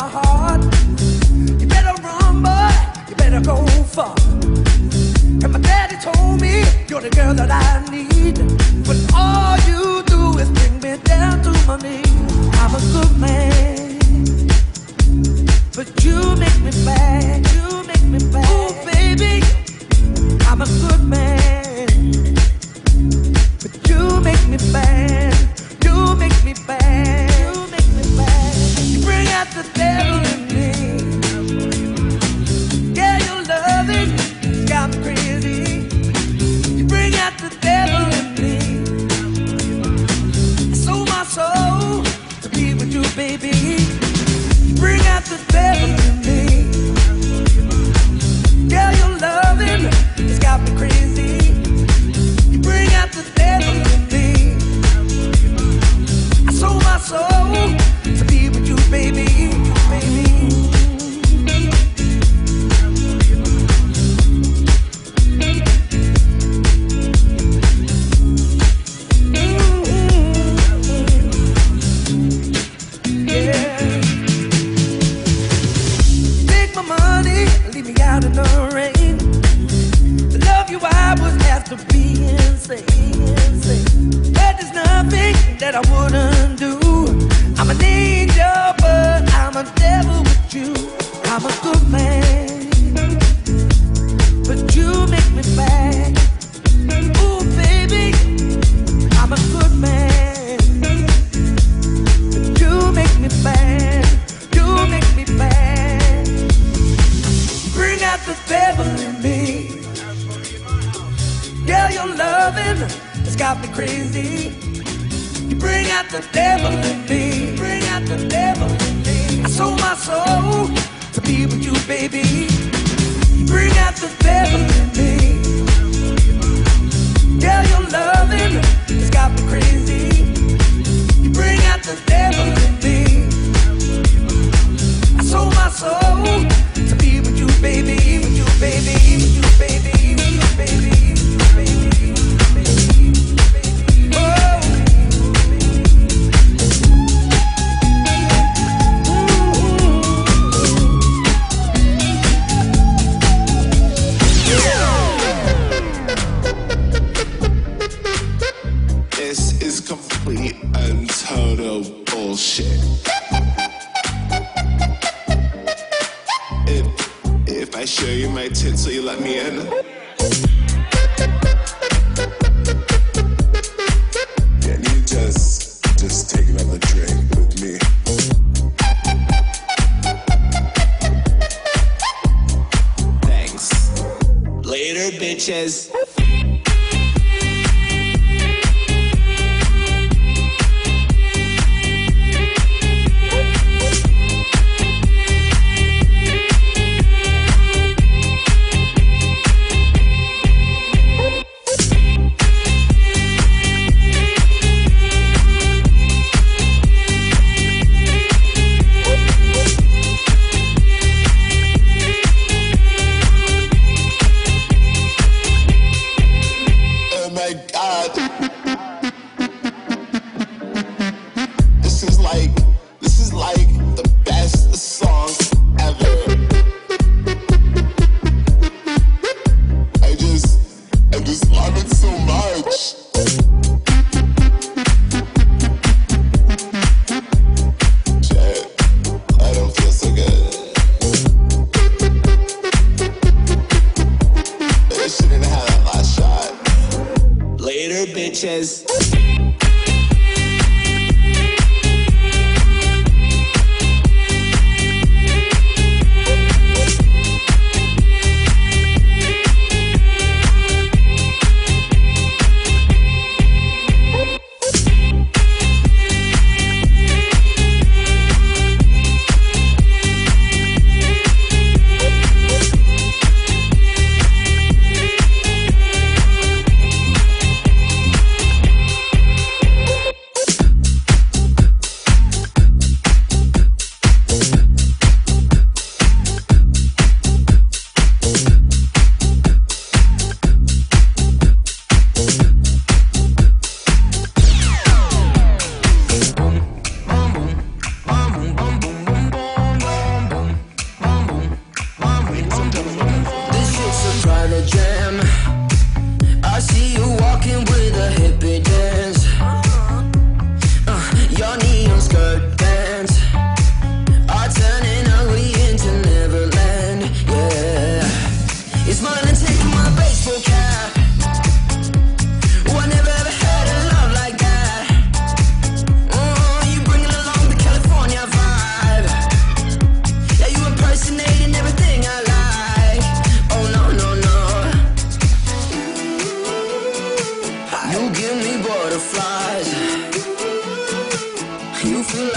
heart. You better run, boy. You better go far. And my daddy told me you're the girl that I need. But all estava tudo today.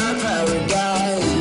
paradise.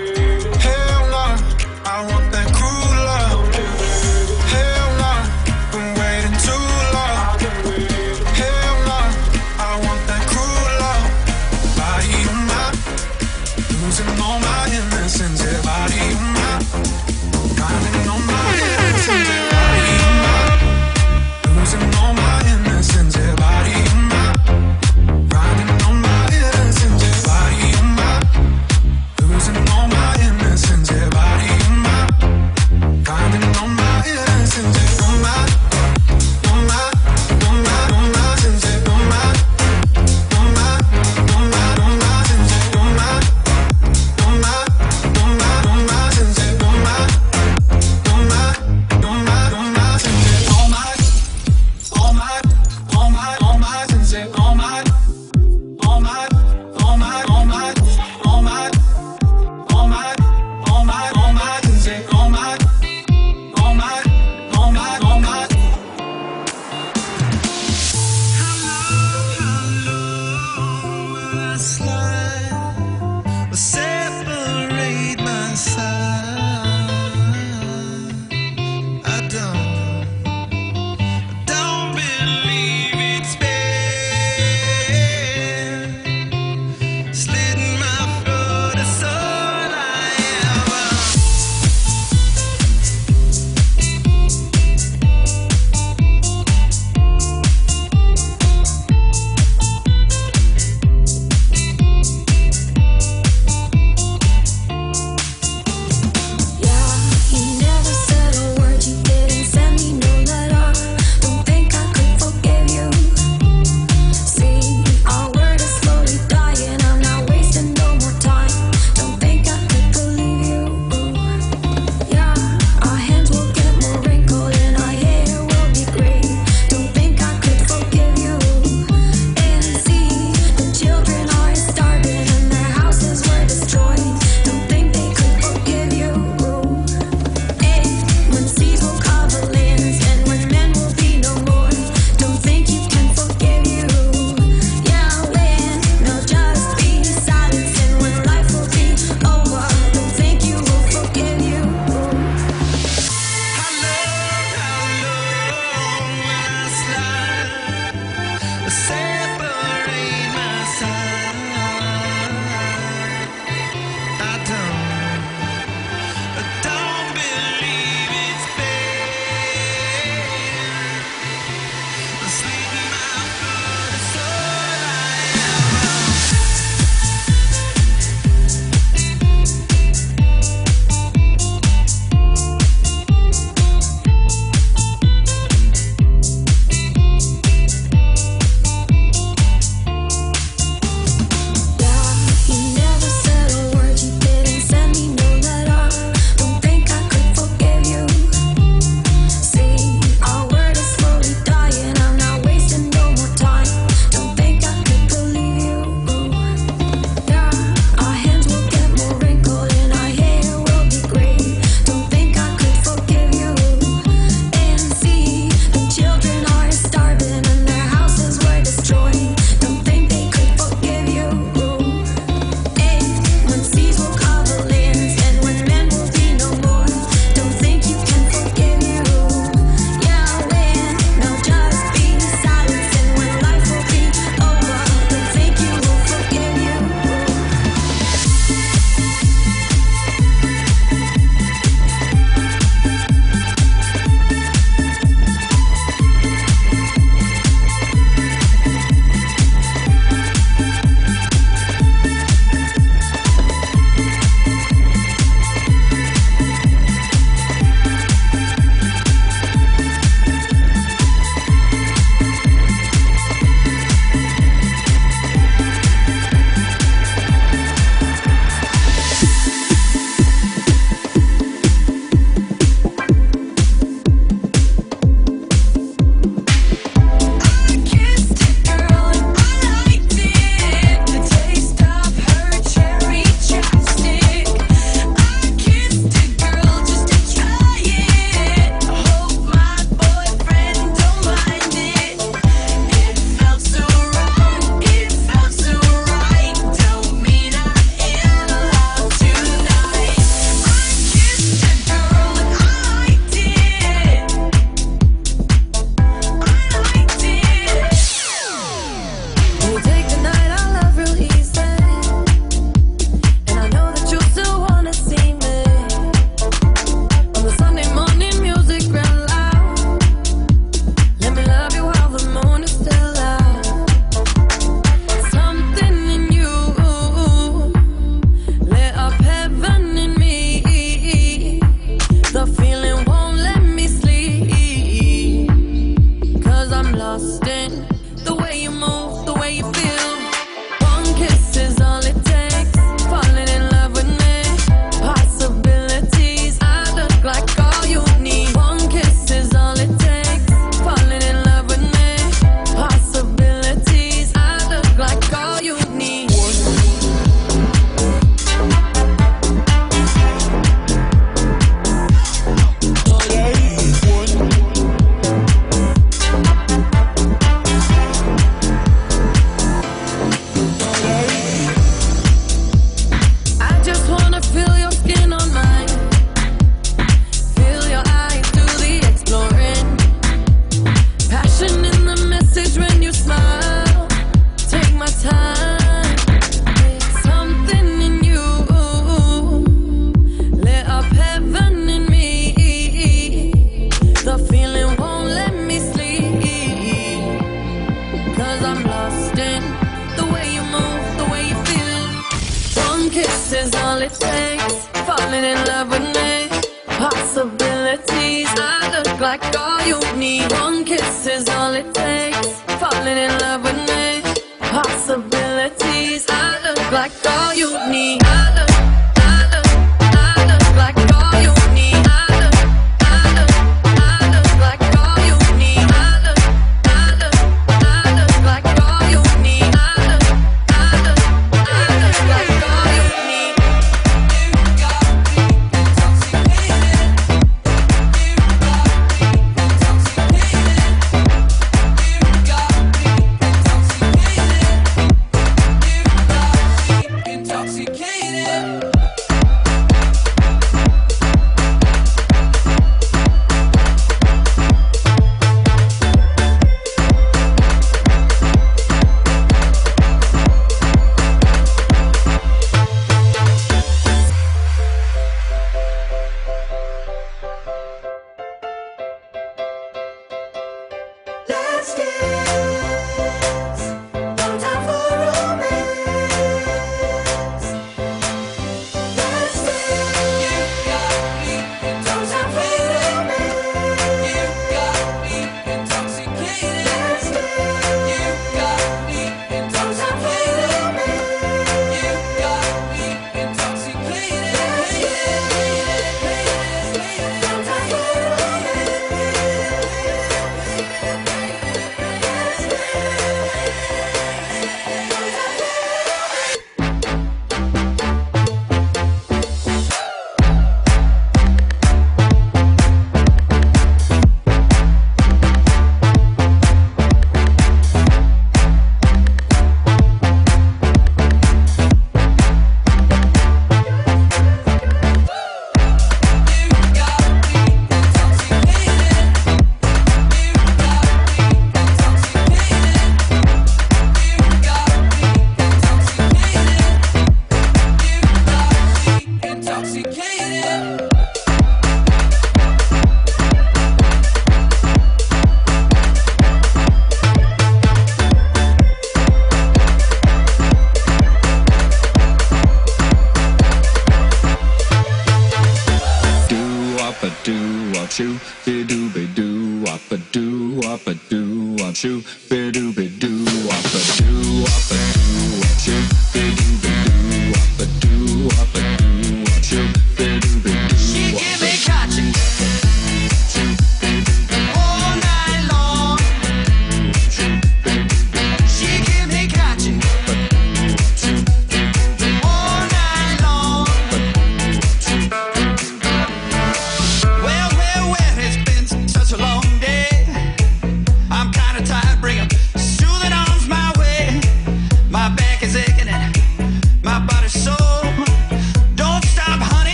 wop a doo wop shoo, be doo be doo wop a do, wop a doo wop shoo, be doo be doo wop a doo wop a doo wop shoo, be doo.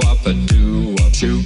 up and do what you